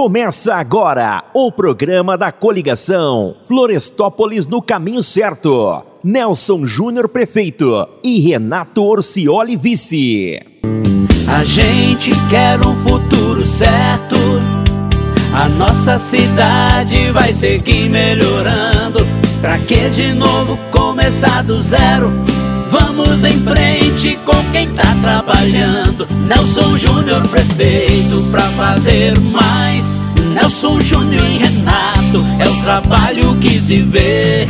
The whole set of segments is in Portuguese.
Começa agora o programa da coligação Florestópolis no caminho certo. Nelson Júnior prefeito e Renato Orcioli vice. A gente quer um futuro certo. A nossa cidade vai seguir melhorando. Pra que de novo começar do zero? Vamos em frente com quem tá trabalhando. Nelson Júnior prefeito pra fazer mais. Nelson Júnior e Renato é o trabalho que se vê.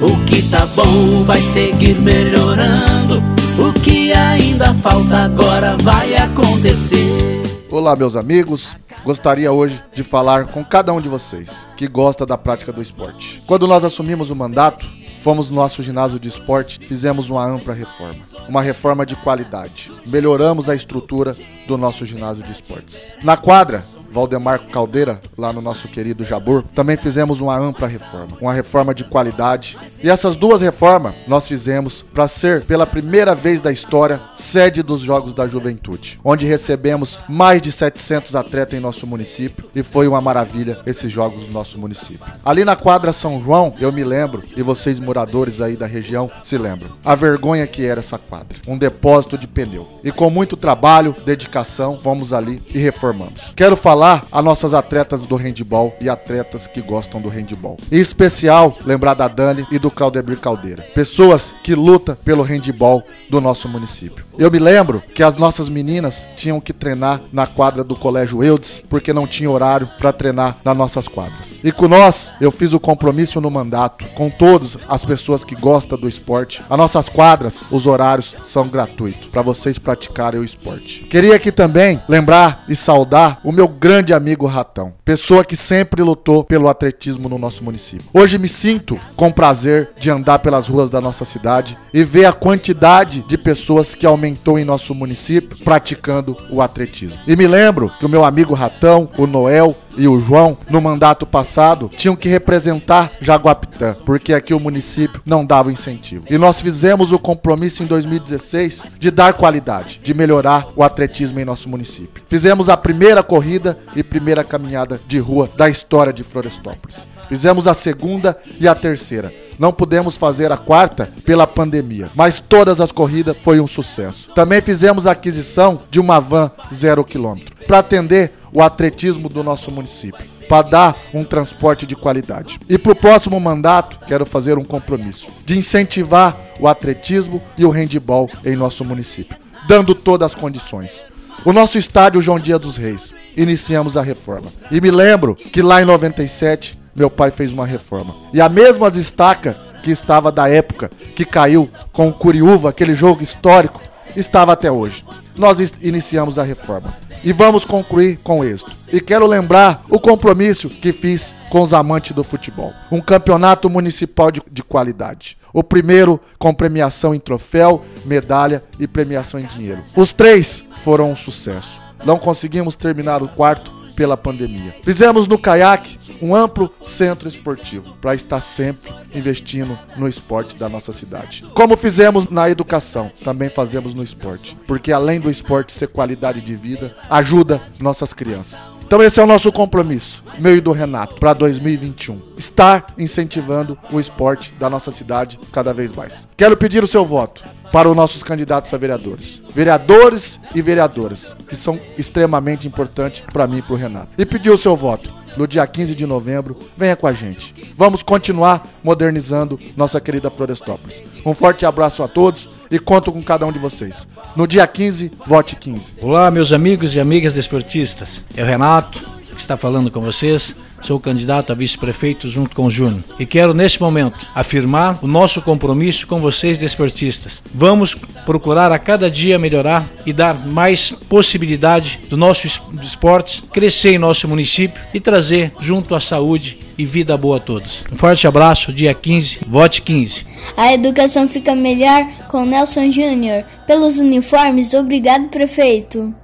O que tá bom vai seguir melhorando. O que ainda falta agora vai acontecer. Olá, meus amigos. Gostaria hoje de falar com cada um de vocês que gosta da prática do esporte. Quando nós assumimos o mandato, Fomos no nosso ginásio de esporte, fizemos uma ampla reforma, uma reforma de qualidade. Melhoramos a estrutura do nosso ginásio de esportes. Na quadra, Valdemar Caldeira, lá no nosso querido Jabur, também fizemos uma ampla reforma, uma reforma de qualidade. E essas duas reformas nós fizemos para ser, pela primeira vez da história, sede dos Jogos da Juventude, onde recebemos mais de 700 atletas em nosso município e foi uma maravilha esses jogos no nosso município. Ali na quadra São João, eu me lembro, e vocês moradores aí da região se lembram, a vergonha que era essa quadra, um depósito de pneu. E com muito trabalho, dedicação, fomos ali e reformamos. Quero falar falar a nossas atletas do handball e atletas que gostam do handball. Em especial, lembrar da Dani e do Claudemir Caldeira. Pessoas que lutam pelo handball do nosso município. Eu me lembro que as nossas meninas tinham que treinar na quadra do Colégio Eudes, porque não tinha horário para treinar nas nossas quadras. E com nós, eu fiz o compromisso no mandato, com todas as pessoas que gostam do esporte. As nossas quadras, os horários são gratuitos para vocês praticarem o esporte. Queria aqui também lembrar e saudar o meu grande amigo Ratão, pessoa que sempre lutou pelo atletismo no nosso município. Hoje me sinto com prazer de andar pelas ruas da nossa cidade e ver a quantidade de pessoas que aumentou em nosso município praticando o atletismo. E me lembro que o meu amigo Ratão, o Noel, e o João, no mandato passado, tinham que representar Jaguapitã, porque aqui o município não dava incentivo. E nós fizemos o compromisso em 2016 de dar qualidade, de melhorar o atletismo em nosso município. Fizemos a primeira corrida e primeira caminhada de rua da história de Florestópolis. Fizemos a segunda e a terceira. Não pudemos fazer a quarta pela pandemia, mas todas as corridas foi um sucesso. Também fizemos a aquisição de uma van zero quilômetro para atender o atletismo do nosso município, para dar um transporte de qualidade. E para o próximo mandato, quero fazer um compromisso de incentivar o atletismo e o handball em nosso município, dando todas as condições. O nosso estádio João Dia dos Reis, iniciamos a reforma. E me lembro que lá em 97 meu pai fez uma reforma. E a mesma estaca que estava da época que caiu com o Curiúva, aquele jogo histórico, estava até hoje. Nós iniciamos a reforma e vamos concluir com êxito. E quero lembrar o compromisso que fiz com os amantes do futebol. Um campeonato municipal de, de qualidade. O primeiro com premiação em troféu, medalha e premiação em dinheiro. Os três foram um sucesso. Não conseguimos terminar o quarto pela pandemia. Fizemos no caiaque um amplo centro esportivo para estar sempre investindo no esporte da nossa cidade. Como fizemos na educação, também fazemos no esporte, porque além do esporte ser qualidade de vida, ajuda nossas crianças. Então esse é o nosso compromisso, meu e do Renato, para 2021. Estar incentivando o esporte da nossa cidade cada vez mais. Quero pedir o seu voto para os nossos candidatos a vereadores. Vereadores e vereadoras, que são extremamente importantes para mim e para o Renato. E pedir o seu voto no dia 15 de novembro. Venha com a gente. Vamos continuar modernizando nossa querida Florestópolis. Um forte abraço a todos e conto com cada um de vocês. No dia 15, vote 15. Olá, meus amigos e amigas desportistas. É o Renato está falando com vocês. Sou candidato a vice-prefeito junto com o Júnior. E quero, neste momento, afirmar o nosso compromisso com vocês, desportistas. Vamos procurar a cada dia melhorar e dar mais possibilidade do nosso esportes crescer em nosso município e trazer junto a saúde e vida boa a todos. Um forte abraço, dia 15, vote 15. A educação fica melhor com Nelson Júnior. Pelos uniformes, obrigado, prefeito.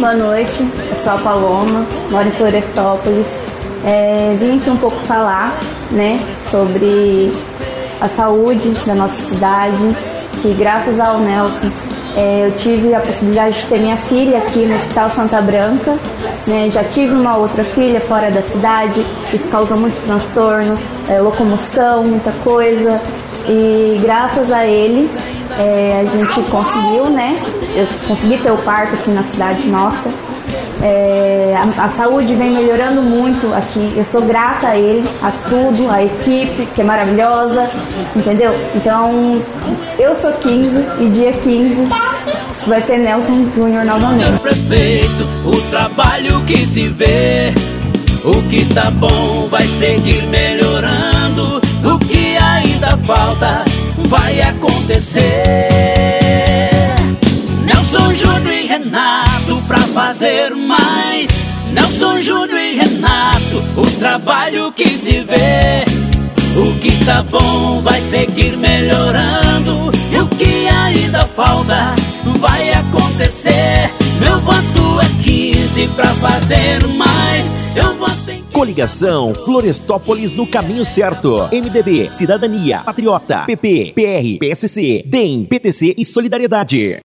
Boa noite, eu sou a Paloma, moro em Florestópolis. É, vim aqui um pouco falar né, sobre a saúde da nossa cidade, que graças ao Nelson É, eu tive a possibilidade de ter minha filha aqui no Hospital Santa Branca. Né? Já tive uma outra filha fora da cidade. Isso causa muito transtorno, é, locomoção, muita coisa. E graças a ele é, a gente conseguiu, né? Eu consegui ter o parto aqui na cidade nossa. É, a, a, saúde vem melhorando muito aqui. Eu sou grata a ele, a tudo, a equipe que é maravilhosa, entendeu? Então, eu sou 15 e dia 15 vai ser Nelson Júnior novamente. Prefeito, o trabalho que se vê, o que tá bom vai seguir melhorando, o que ainda falta vai acontecer. Fazer mais. Nelson Júnior e Renato, o trabalho que se vê. O que tá bom vai seguir melhorando. E o que ainda falta vai acontecer. Meu voto é 15 pra fazer mais. Eu voto em Coligação Florestópolis no caminho certo. MDB, Cidadania, Patriota, PP, PR, PSC, DEM, PTC e Solidariedade.